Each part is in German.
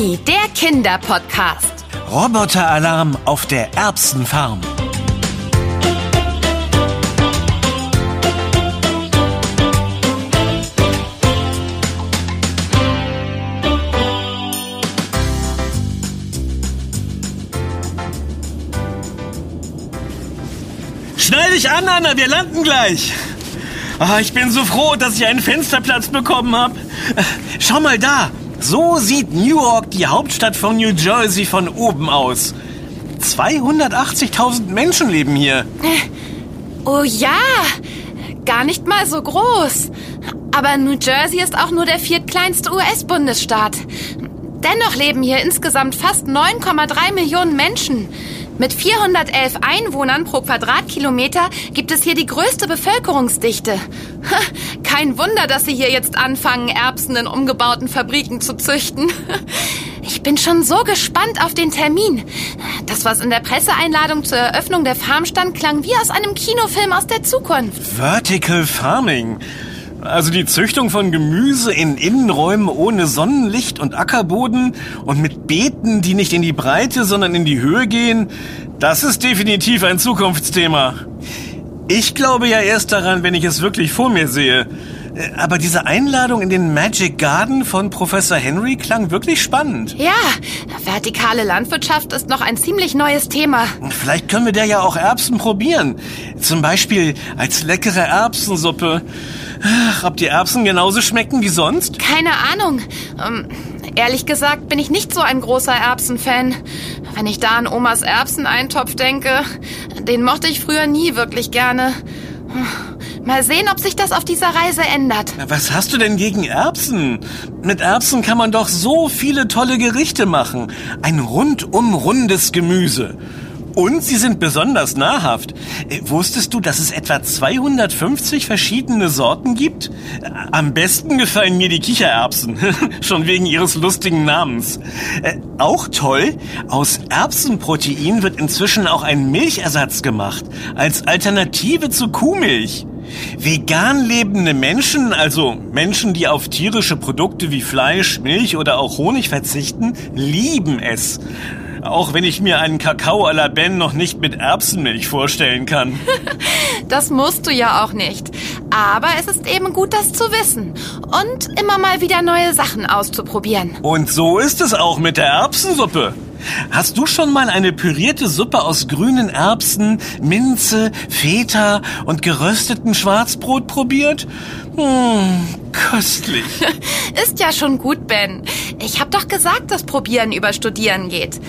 Timmy, der Kinderpodcast. Roboteralarm auf der Erbsenfarm. Schnall dich an, Anna, wir landen gleich. Ah, ich bin so froh, dass ich einen Fensterplatz bekommen habe. Schau mal da. So sieht Newark, die Hauptstadt von New Jersey, von oben aus. 280.000 Menschen leben hier. Oh ja, gar nicht mal so groß. Aber New Jersey ist auch nur der viertkleinste US-Bundesstaat. Dennoch leben hier insgesamt fast 9,3 Millionen Menschen. Mit 411 Einwohnern pro Quadratkilometer gibt es hier die größte Bevölkerungsdichte. Kein Wunder, dass sie hier jetzt anfangen, Erbsen in umgebauten Fabriken zu züchten. Ich bin schon so gespannt auf den Termin. Das, was in der Presseeinladung zur Eröffnung der Farm stand, klang wie aus einem Kinofilm aus der Zukunft. Vertical Farming. Also die Züchtung von Gemüse in Innenräumen ohne Sonnenlicht und Ackerboden und mit Beeten, die nicht in die Breite, sondern in die Höhe gehen, das ist definitiv ein Zukunftsthema. Ich glaube ja erst daran, wenn ich es wirklich vor mir sehe. Aber diese Einladung in den Magic Garden von Professor Henry klang wirklich spannend. Ja, vertikale Landwirtschaft ist noch ein ziemlich neues Thema. Vielleicht können wir da ja auch Erbsen probieren. Zum Beispiel als leckere Erbsensuppe. Ach, ob die Erbsen genauso schmecken wie sonst? Keine Ahnung. Ähm, ehrlich gesagt bin ich nicht so ein großer Erbsenfan. Wenn ich da an Omas Erbseneintopf denke, den mochte ich früher nie wirklich gerne. Mal sehen, ob sich das auf dieser Reise ändert. Was hast du denn gegen Erbsen? Mit Erbsen kann man doch so viele tolle Gerichte machen. Ein rundum rundes Gemüse. Und sie sind besonders nahrhaft. Äh, wusstest du, dass es etwa 250 verschiedene Sorten gibt? Äh, am besten gefallen mir die Kichererbsen, schon wegen ihres lustigen Namens. Äh, auch toll, aus Erbsenprotein wird inzwischen auch ein Milchersatz gemacht, als Alternative zu Kuhmilch. Vegan lebende Menschen, also Menschen, die auf tierische Produkte wie Fleisch, Milch oder auch Honig verzichten, lieben es. Auch wenn ich mir einen Kakao à la Ben noch nicht mit Erbsenmilch vorstellen kann. das musst du ja auch nicht. Aber es ist eben gut, das zu wissen. Und immer mal wieder neue Sachen auszuprobieren. Und so ist es auch mit der Erbsensuppe. Hast du schon mal eine pürierte Suppe aus grünen Erbsen, Minze, Feta und gerösteten Schwarzbrot probiert? Hm, köstlich. Ist ja schon gut, Ben. Ich hab doch gesagt, dass Probieren über Studieren geht.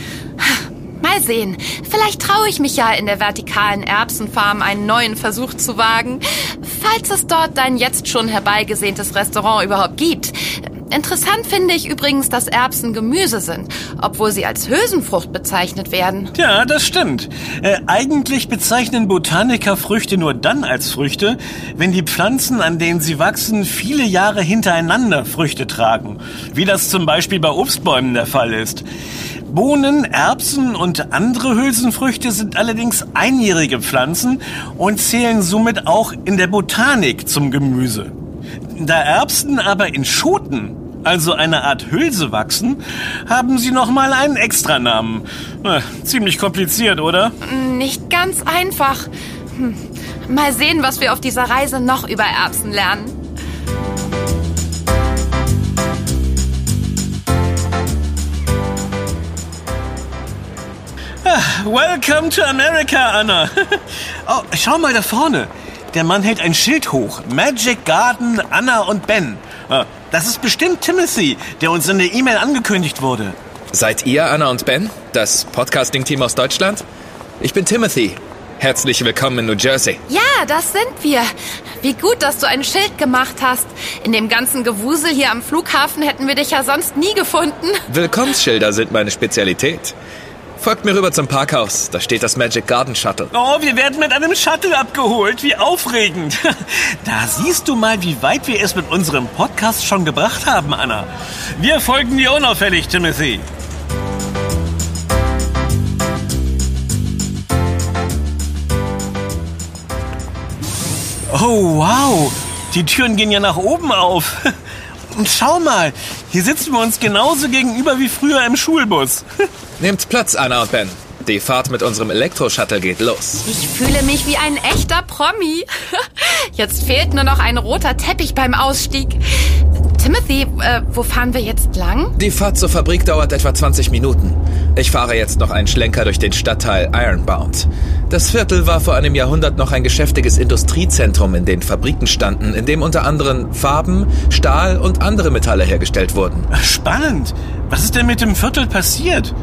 Mal sehen. Vielleicht traue ich mich ja in der vertikalen Erbsenfarm einen neuen Versuch zu wagen, falls es dort dein jetzt schon herbeigesehntes Restaurant überhaupt gibt. Interessant finde ich übrigens, dass Erbsen Gemüse sind, obwohl sie als Hülsenfrucht bezeichnet werden. Ja, das stimmt. Äh, eigentlich bezeichnen Botaniker Früchte nur dann als Früchte, wenn die Pflanzen, an denen sie wachsen, viele Jahre hintereinander Früchte tragen. Wie das zum Beispiel bei Obstbäumen der Fall ist. Bohnen, Erbsen und andere Hülsenfrüchte sind allerdings einjährige Pflanzen und zählen somit auch in der Botanik zum Gemüse. Da Erbsen aber in Schoten also eine Art Hülse wachsen, haben sie nochmal einen Extranamen. Na, ziemlich kompliziert, oder? Nicht ganz einfach. Hm. Mal sehen, was wir auf dieser Reise noch über Erbsen lernen. Ah, welcome to America, Anna. Oh, schau mal da vorne. Der Mann hält ein Schild hoch. Magic Garden, Anna und Ben. Das ist bestimmt Timothy, der uns in der E-Mail angekündigt wurde. Seid ihr Anna und Ben, das Podcasting-Team aus Deutschland? Ich bin Timothy. Herzlich willkommen in New Jersey. Ja, das sind wir. Wie gut, dass du ein Schild gemacht hast. In dem ganzen Gewusel hier am Flughafen hätten wir dich ja sonst nie gefunden. Willkommensschilder sind meine Spezialität. Folgt mir rüber zum Parkhaus. Da steht das Magic Garden Shuttle. Oh, wir werden mit einem Shuttle abgeholt. Wie aufregend. Da siehst du mal, wie weit wir es mit unserem Podcast schon gebracht haben, Anna. Wir folgen dir unauffällig, Timothy. Oh, wow. Die Türen gehen ja nach oben auf. Schau mal, hier sitzen wir uns genauso gegenüber wie früher im Schulbus. Nehmt Platz, Anna und Ben. Die Fahrt mit unserem Elektroshuttle geht los. Ich fühle mich wie ein echter Promi. Jetzt fehlt nur noch ein roter Teppich beim Ausstieg. Timothy, äh, wo fahren wir jetzt lang? Die Fahrt zur Fabrik dauert etwa 20 Minuten. Ich fahre jetzt noch einen Schlenker durch den Stadtteil Ironbound. Das Viertel war vor einem Jahrhundert noch ein geschäftiges Industriezentrum, in dem Fabriken standen, in dem unter anderem Farben, Stahl und andere Metalle hergestellt wurden. Spannend. Was ist denn mit dem Viertel passiert?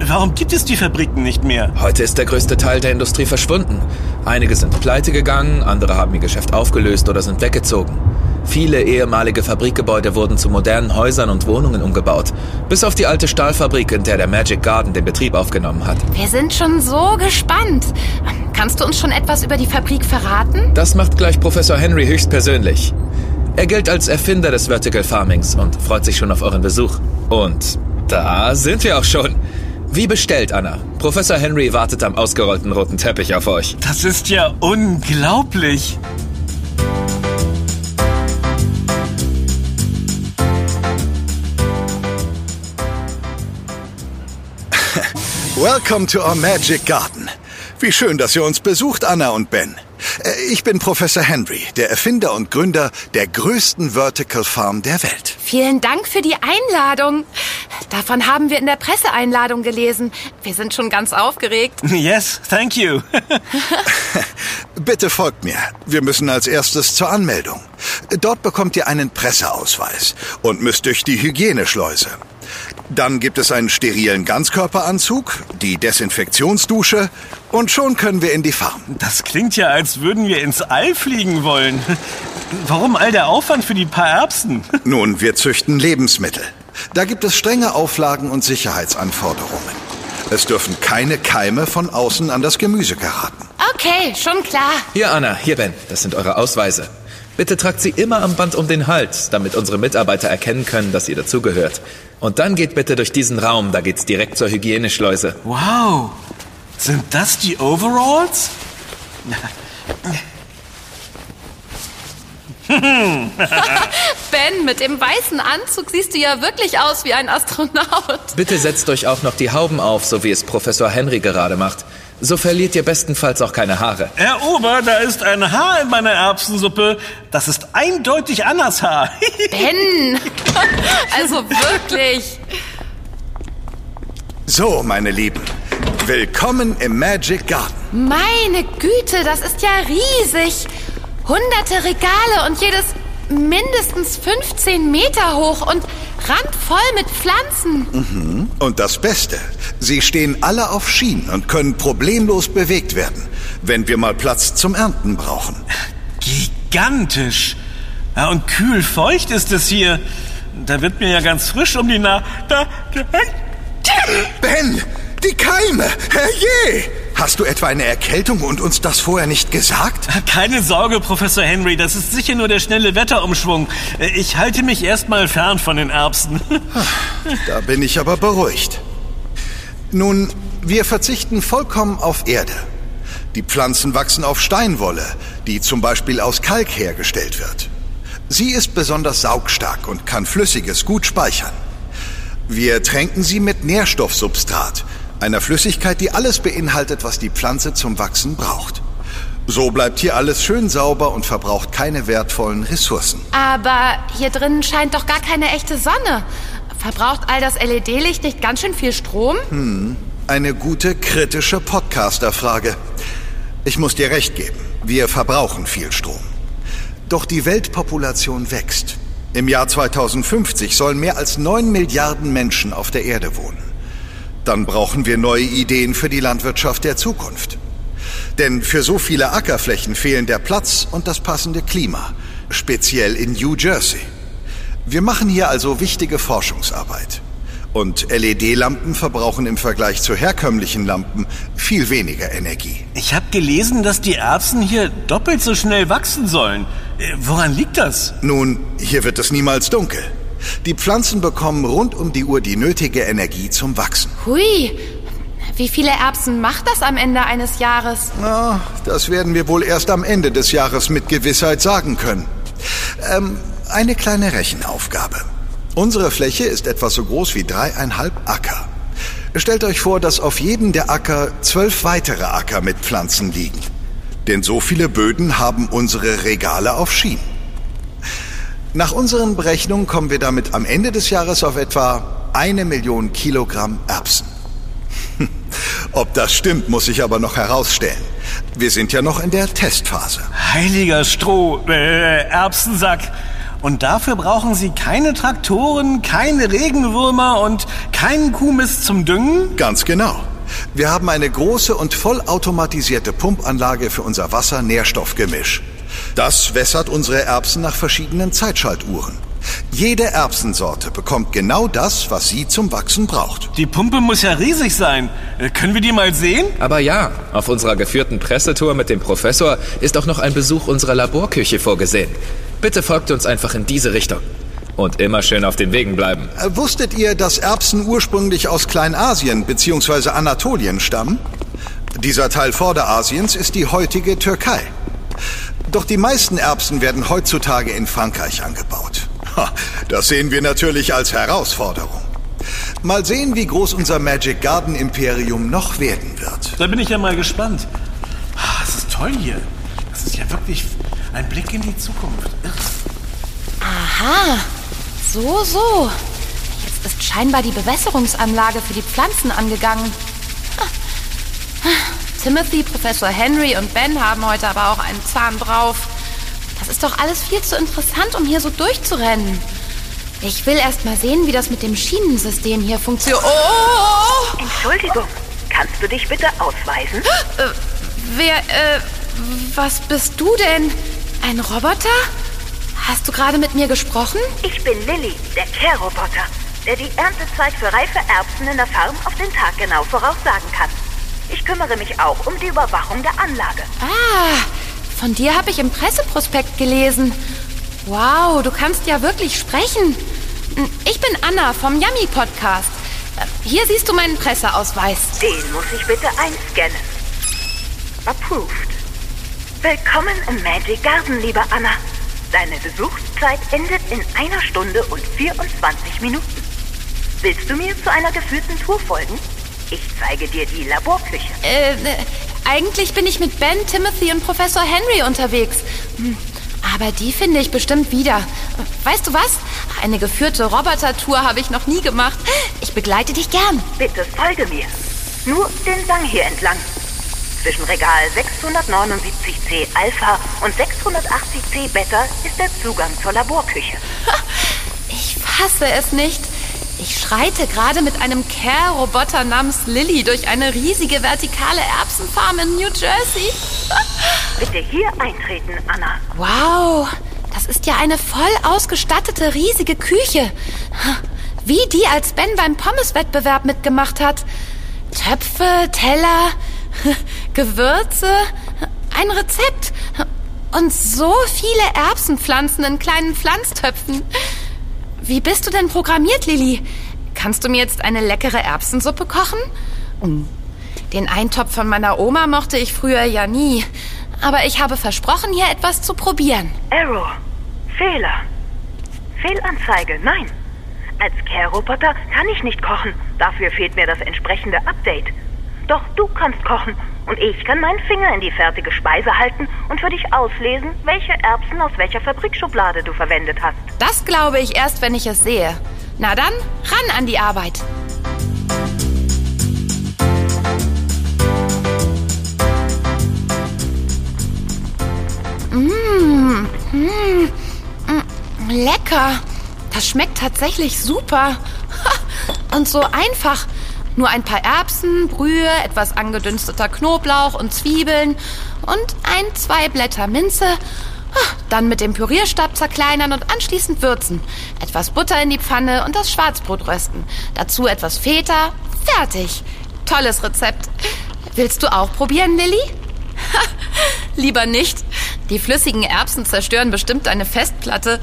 Warum gibt es die Fabriken nicht mehr? Heute ist der größte Teil der Industrie verschwunden. Einige sind pleite gegangen, andere haben ihr Geschäft aufgelöst oder sind weggezogen. Viele ehemalige Fabrikgebäude wurden zu modernen Häusern und Wohnungen umgebaut. Bis auf die alte Stahlfabrik, in der der Magic Garden den Betrieb aufgenommen hat. Wir sind schon so gespannt. Kannst du uns schon etwas über die Fabrik verraten? Das macht gleich Professor Henry höchstpersönlich. Er gilt als Erfinder des Vertical Farmings und freut sich schon auf euren Besuch. Und da sind wir auch schon. Wie bestellt, Anna. Professor Henry wartet am ausgerollten roten Teppich auf euch. Das ist ja unglaublich. Welcome to our Magic Garden. Wie schön, dass ihr uns besucht, Anna und Ben. Äh, Ich bin Professor Henry, der Erfinder und Gründer der größten Vertical Farm der Welt. Vielen Dank für die Einladung. Davon haben wir in der Presseeinladung gelesen. Wir sind schon ganz aufgeregt. Yes, thank you. Bitte folgt mir. Wir müssen als erstes zur Anmeldung. Dort bekommt ihr einen Presseausweis und müsst durch die Hygieneschleuse. Dann gibt es einen sterilen Ganzkörperanzug, die Desinfektionsdusche und schon können wir in die Farm. Das klingt ja, als würden wir ins All fliegen wollen. Warum all der Aufwand für die paar Erbsen? Nun, wir züchten Lebensmittel. Da gibt es strenge Auflagen und Sicherheitsanforderungen. Es dürfen keine Keime von außen an das Gemüse geraten. Okay, schon klar. Hier, Anna, hier, Ben. Das sind eure Ausweise. Bitte tragt sie immer am Band um den Hals, damit unsere Mitarbeiter erkennen können, dass ihr dazugehört. Und dann geht bitte durch diesen Raum, da geht's direkt zur Hygieneschleuse. Wow, sind das die Overalls? Ben, mit dem weißen Anzug siehst du ja wirklich aus wie ein Astronaut. Bitte setzt euch auch noch die Hauben auf, so wie es Professor Henry gerade macht. So verliert ihr bestenfalls auch keine Haare. Herr Ober, da ist ein Haar in meiner Erbsensuppe. Das ist eindeutig Annas Haar. Ben, also wirklich. So, meine Lieben, willkommen im Magic Garden. Meine Güte, das ist ja riesig. Hunderte Regale und jedes mindestens 15 Meter hoch und randvoll mit Pflanzen. Und das Beste, sie stehen alle auf Schienen und können problemlos bewegt werden, wenn wir mal Platz zum Ernten brauchen. Gigantisch. Ja, und kühl feucht ist es hier. Da wird mir ja ganz frisch um die Na... Da, da, Ben, die Keime, herrje! Hast du etwa eine Erkältung und uns das vorher nicht gesagt? keine Sorge, Professor Henry, das ist sicher nur der schnelle Wetterumschwung. Ich halte mich erstmal fern von den Erbsen. Da bin ich aber beruhigt. Nun, wir verzichten vollkommen auf Erde. Die Pflanzen wachsen auf Steinwolle, die zum Beispiel aus Kalk hergestellt wird. Sie ist besonders saugstark und kann Flüssiges gut speichern. Wir tränken sie mit Nährstoffsubstrat, einer Flüssigkeit, die alles beinhaltet, was die Pflanze zum Wachsen braucht. So bleibt hier alles schön sauber und verbraucht keine wertvollen Ressourcen. Aber hier drinnen scheint doch gar keine echte Sonne. Verbraucht all das LED-Licht nicht ganz schön viel Strom? Eine gute kritische Podcaster-Frage. Ich muss dir recht geben, wir verbrauchen viel Strom. Doch die Weltpopulation wächst. Im Jahr 2050 sollen mehr als 9 Milliarden Menschen auf der Erde wohnen. Dann brauchen wir neue Ideen für die Landwirtschaft der Zukunft. Denn für so viele Ackerflächen fehlen der Platz und das passende Klima, speziell in New Jersey. Wir machen hier also wichtige Forschungsarbeit. Und LED-Lampen verbrauchen im Vergleich zu herkömmlichen Lampen viel weniger Energie. Ich habe gelesen, dass die Erbsen hier doppelt so schnell wachsen sollen. Äh, Woran liegt das? Nun, hier wird es niemals dunkel. Die Pflanzen bekommen rund um die Uhr die nötige Energie zum Wachsen. Hui, wie viele Erbsen macht das am Ende eines Jahres? Na, das werden wir wohl erst am Ende des Jahres mit Gewissheit sagen können. Ähm, Eine kleine Rechenaufgabe. Unsere Fläche ist etwa so groß wie dreieinhalb Acker. Stellt euch vor, dass auf jedem der Acker zwölf weitere Acker mit Pflanzen liegen. Denn so viele Böden haben unsere Regale auf Schienen. Nach unseren Berechnungen kommen wir damit am Ende des Jahres auf etwa eine Million Kilogramm Erbsen. Ob das stimmt, muss ich aber noch herausstellen. Wir sind ja noch in der Testphase. Heiliger Stroh, äh, Erbsensack. Und dafür brauchen Sie keine Traktoren, keine Regenwürmer und keinen Kuhmist zum Düngen? Ganz genau. Wir haben eine große und vollautomatisierte Pumpanlage für unser Wasser-Nährstoffgemisch. Das wässert unsere Erbsen nach verschiedenen Zeitschaltuhren. Jede Erbsensorte bekommt genau das, was sie zum Wachsen braucht. Die Pumpe muss ja riesig sein. Äh, können wir die mal sehen? Aber ja, auf unserer geführten Pressetour mit dem Professor ist auch noch ein Besuch unserer Laborküche vorgesehen. Bitte folgt uns einfach in diese Richtung. Und immer schön auf den Wegen bleiben. Äh, Wusstet ihr, dass Erbsen ursprünglich aus Kleinasien bzw. Anatolien stammen? Dieser Teil Vorderasiens ist die heutige Türkei. Doch die meisten Erbsen werden heutzutage in Frankreich angebaut. Das sehen wir natürlich als Herausforderung. Mal sehen, wie groß unser Magic Garden Imperium noch werden wird. Da bin ich ja mal gespannt. Ah, Das ist toll hier. Das ist ja wirklich ein Blick in die Zukunft. Aha, so, so. Jetzt ist scheinbar die Bewässerungsanlage für die Pflanzen angegangen. Timothy, Professor Henry und Ben haben heute aber auch einen Zahn drauf. Das ist doch alles viel zu interessant, um hier so durchzurennen. Ich will erst mal sehen, wie das mit dem Schienensystem hier funktioniert. Oh, oh, oh, Entschuldigung, kannst du dich bitte ausweisen? oh. Äh, wer, äh, was bist du denn? Ein Roboter? Hast du gerade mit mir gesprochen? Ich bin Lilly, der Care-Roboter, der die Erntezeit für reife Erbsen in der Farm auf den Tag genau voraussagen kann. Ich kümmere mich auch um die Überwachung der Anlage. Ah, von dir habe ich im Presseprospekt gelesen. Wow, du kannst ja wirklich sprechen. Ich bin Anna vom Yummy Podcast. Äh, Hier siehst du meinen Presseausweis. Den muss ich bitte einscannen. Approved. Willkommen im Magic Garden, liebe Anna. Deine Besuchszeit endet in einer Stunde und 24 Minuten. Willst du mir zu einer geführten Tour folgen? Ich zeige dir die Laborküche. Äh, eigentlich bin ich mit Ben, Timothy und Professor Henry unterwegs. Hm, Aber die finde ich bestimmt wieder. Weißt du was? Eine geführte Robotertour habe ich noch nie gemacht. Ich begleite dich gern. Bitte folge mir. Nur den Gang hier entlang. Zwischen Regal 679c Alpha und 680c Beta ist der Zugang zur Laborküche. Ich fasse es nicht. Ich schreite gerade mit einem Care-Roboter namens Lilly durch eine riesige vertikale Erbsenfarm in New Jersey. Bitte hier eintreten, Anna. Wow, das ist ja eine voll ausgestattete riesige Küche. Wie die, als Ben beim Pommeswettbewerb mitgemacht hat. Töpfe, Teller, Gewürze, ein Rezept und so viele Erbsenpflanzen in kleinen Pflanztöpfen. Wie bist du denn programmiert, Lilly? Kannst du mir jetzt eine leckere Erbsensuppe kochen? Mm. Den Eintopf von meiner Oma mochte ich früher ja nie. Aber ich habe versprochen, hier etwas zu probieren. Error. Fehler. Fehlanzeige. Nein. Als Care-Roboter kann ich nicht kochen. Dafür fehlt mir das entsprechende Update. Doch du kannst kochen und ich kann meinen Finger in die fertige Speise halten und für dich auslesen, welche Erbsen aus welcher Fabrikschublade du verwendet hast. Das glaube ich erst, wenn ich es sehe. Na dann, ran an die Arbeit. Mmh, mmh, mm, lecker. Das schmeckt tatsächlich super. Und so einfach. Nur ein paar Erbsen, Brühe, etwas angedünsteter Knoblauch und Zwiebeln und ein, zwei Blätter Minze. Ah, Dann mit dem Pürierstab zerkleinern und anschließend würzen. Etwas Butter in die Pfanne und das Schwarzbrot rösten. Dazu etwas Feta. Fertig. Tolles Rezept. Willst du auch probieren, Lilly? Lieber nicht. Die flüssigen Erbsen zerstören bestimmt deine Festplatte.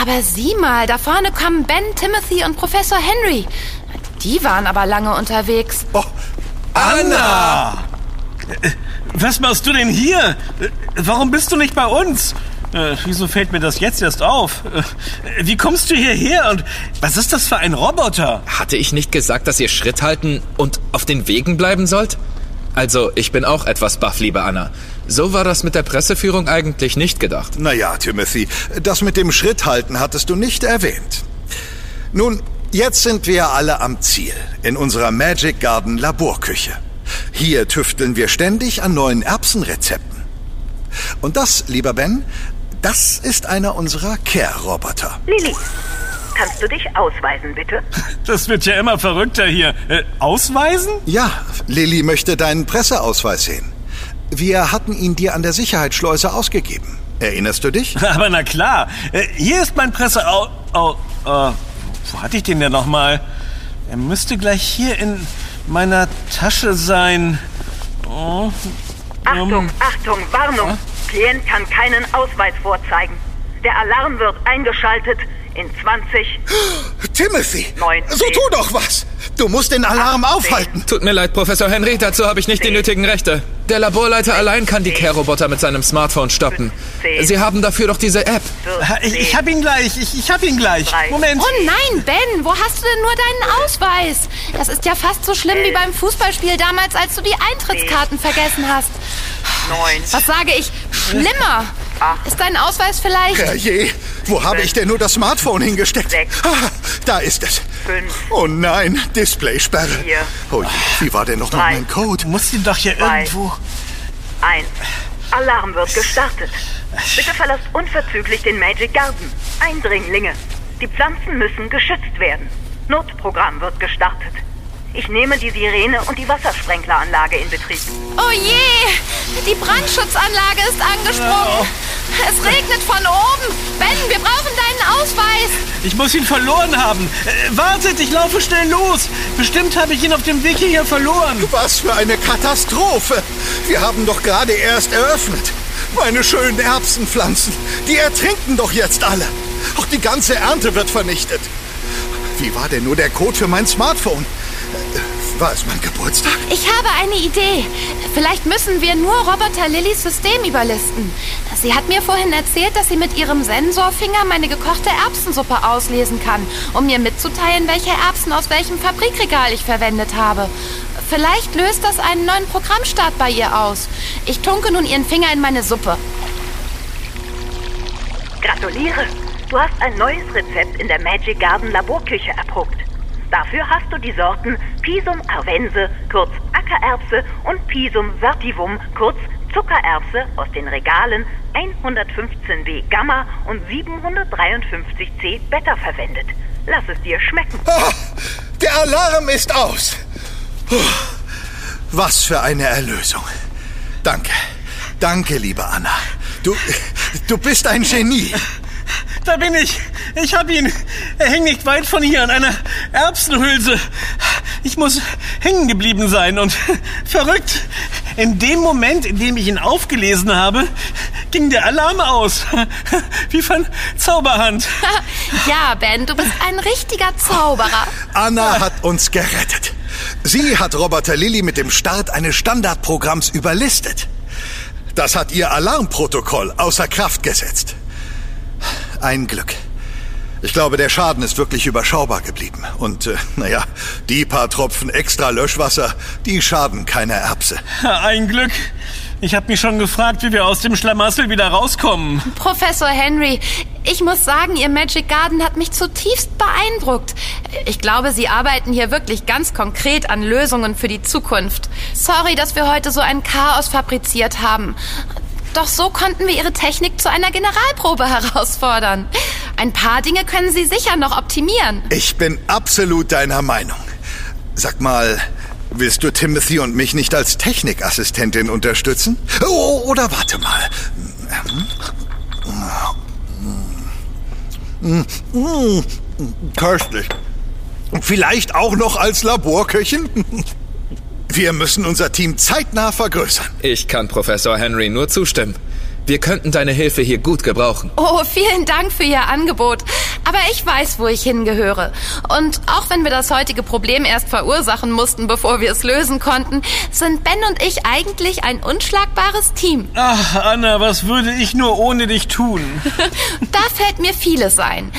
Aber sieh mal, da vorne kommen Ben, Timothy und Professor Henry. Die waren aber lange unterwegs. Oh, Anna! Äh, Was machst du denn hier? Äh, Warum bist du nicht bei uns? Äh, wieso fällt mir das jetzt erst auf? Äh, wie kommst du hierher und was ist das für ein Roboter? Hatte ich nicht gesagt, dass ihr Schritt halten und auf den Wegen bleiben sollt? Also, ich bin auch etwas baff, liebe Anna. So war das mit der Presseführung eigentlich nicht gedacht. Naja, Timothy, das mit dem Schritt halten hattest du nicht erwähnt. Nun, jetzt sind wir alle am Ziel, in unserer Magic Garden Laborküche. Hier tüfteln wir ständig an neuen Erbsenrezepten. Und das, lieber Ben, das ist einer unserer Care-Roboter. Lilly, kannst du dich ausweisen, bitte? Das wird ja immer verrückter hier. Äh, ausweisen? Ja, Lilly möchte deinen Presseausweis sehen. Wir hatten ihn dir an der Sicherheitsschleuse ausgegeben. Erinnerst du dich? Aber na klar. Äh, hier ist mein Presseau... Oh, äh, wo hatte ich den denn nochmal? Er müsste gleich hier in meiner Tasche sein. Oh, Achtung, Achtung, Warnung. Klient kann keinen Ausweis vorzeigen. Der Alarm wird eingeschaltet in 20. Timothy, 19. so tu doch was. Du musst den Alarm 18. aufhalten. Tut mir leid, Professor Henry, dazu habe ich nicht die nötigen Rechte. Der Laborleiter allein kann die Care-Roboter mit seinem Smartphone stoppen. Sie haben dafür doch diese App. Ha, Ich, ich hab ihn gleich. Ich, ich hab ihn gleich. Drei. Moment. Oh nein, Ben, wo hast du denn nur deinen Ausweis? Das ist ja fast so schlimm wie beim Fußballspiel damals, als du die Eintrittskarten vergessen hast. 9. Was sage ich? Schlimmer. Ist dein Ausweis vielleicht... Herrje, wo habe ich denn nur das Smartphone hingesteckt? Sechs. Ah, da ist es. Fünf. Oh nein, Displaysperre. Vier. Oh je, wie war denn noch Drei. mein Code? Du musst ihn doch hier Zwei. irgendwo... 1. Alarm wird gestartet. Bitte verlasst unverzüglich den Magic Garden. Eindringlinge. Die Pflanzen müssen geschützt werden. Notprogramm wird gestartet. Ich nehme die Sirene und die Wassersprenkleranlage in Betrieb. Oh je, die Brandschutzanlage ist angesprungen. Es regnet von oben. Ben, wir brauchen deinen Ausweis. Ich muss ihn verloren haben. Äh, wartet, ich laufe schnell los. Bestimmt habe ich ihn auf dem Weg hierher verloren. Was für eine Katastrophe! Wir haben doch gerade erst eröffnet. Meine schönen Erbsenpflanzen, die ertrinken doch jetzt alle. Auch die ganze Ernte wird vernichtet. Wie war denn nur der Code für mein Smartphone? War es mein Geburtstag? Ich habe eine Idee. Vielleicht müssen wir nur Roboter Lillys System überlisten. Sie hat mir vorhin erzählt, dass sie mit ihrem Sensorfinger meine gekochte Erbsensuppe auslesen kann, um mir mitzuteilen, welche Erbsen aus welchem Fabrikregal ich verwendet habe. Vielleicht löst das einen neuen Programmstart bei ihr aus. Ich tunke nun ihren Finger in meine Suppe. Gratuliere! Du hast ein neues Rezept in der Magic Garden Laborküche erprobt. Dafür hast du die Sorten Pisum arvense, kurz Ackererbse, und Pisum sativum, kurz Zuckererbse aus den Regalen 115b Gamma und 753c Beta verwendet. Lass es dir schmecken. Ah, der Alarm ist aus. Puh, Was für eine Erlösung. Danke. Danke, liebe Anna. Du, du bist ein Genie. Da bin ich. Ich hab ihn. Er hängt nicht weit von hier an einer Erbsenhülse. Ich muss hängen geblieben sein und verrückt. In dem Moment, in dem ich ihn aufgelesen habe, ging der Alarm aus. Wie von Zauberhand. Ja, Ben, du bist ein richtiger Zauberer. Anna hat uns gerettet. Sie hat Roboter Lilly mit dem Start eines Standardprogramms überlistet. Das hat ihr Alarmprotokoll außer Kraft gesetzt. Ein Glück. Ich glaube, der Schaden ist wirklich überschaubar geblieben. Und, äh, naja, die paar Tropfen extra Löschwasser, die schaden keiner Erbse. Ein Glück. Ich habe mich schon gefragt, wie wir aus dem Schlamassel wieder rauskommen. Professor Henry, ich muss sagen, Ihr Magic Garden hat mich zutiefst beeindruckt. Ich glaube, Sie arbeiten hier wirklich ganz konkret an Lösungen für die Zukunft. Sorry, dass wir heute so ein Chaos fabriziert haben. Doch so konnten wir Ihre Technik zu einer Generalprobe herausfordern. Ein paar Dinge können Sie sicher noch optimieren. Ich bin absolut deiner Meinung. Sag mal, willst du Timothy und mich nicht als Technikassistentin unterstützen? Oh, oder warte mal. Köstlich. Vielleicht auch noch als Laborköchin? Wir müssen unser Team zeitnah vergrößern. Ich kann Professor Henry nur zustimmen. Wir könnten deine Hilfe hier gut gebrauchen. Oh, vielen Dank für Ihr Angebot. Aber ich weiß, wo ich hingehöre. Und auch wenn wir das heutige Problem erst verursachen mussten, bevor wir es lösen konnten, sind Ben und ich eigentlich ein unschlagbares Team. Ach, Anna, was würde ich nur ohne dich tun? da fällt mir vieles ein.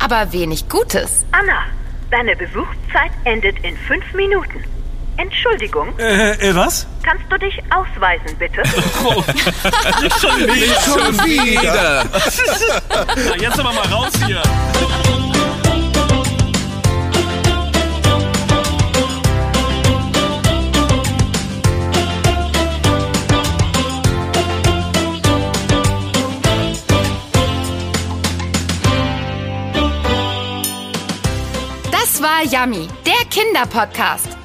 Aber wenig Gutes. Anna, deine Besuchszeit endet in fünf Minuten. Entschuldigung. Äh, äh, was? Kannst du dich ausweisen, bitte? Oh, nicht schon wieder. Schon wieder. Na, jetzt aber mal raus hier. Das war Yummy, der Kinderpodcast,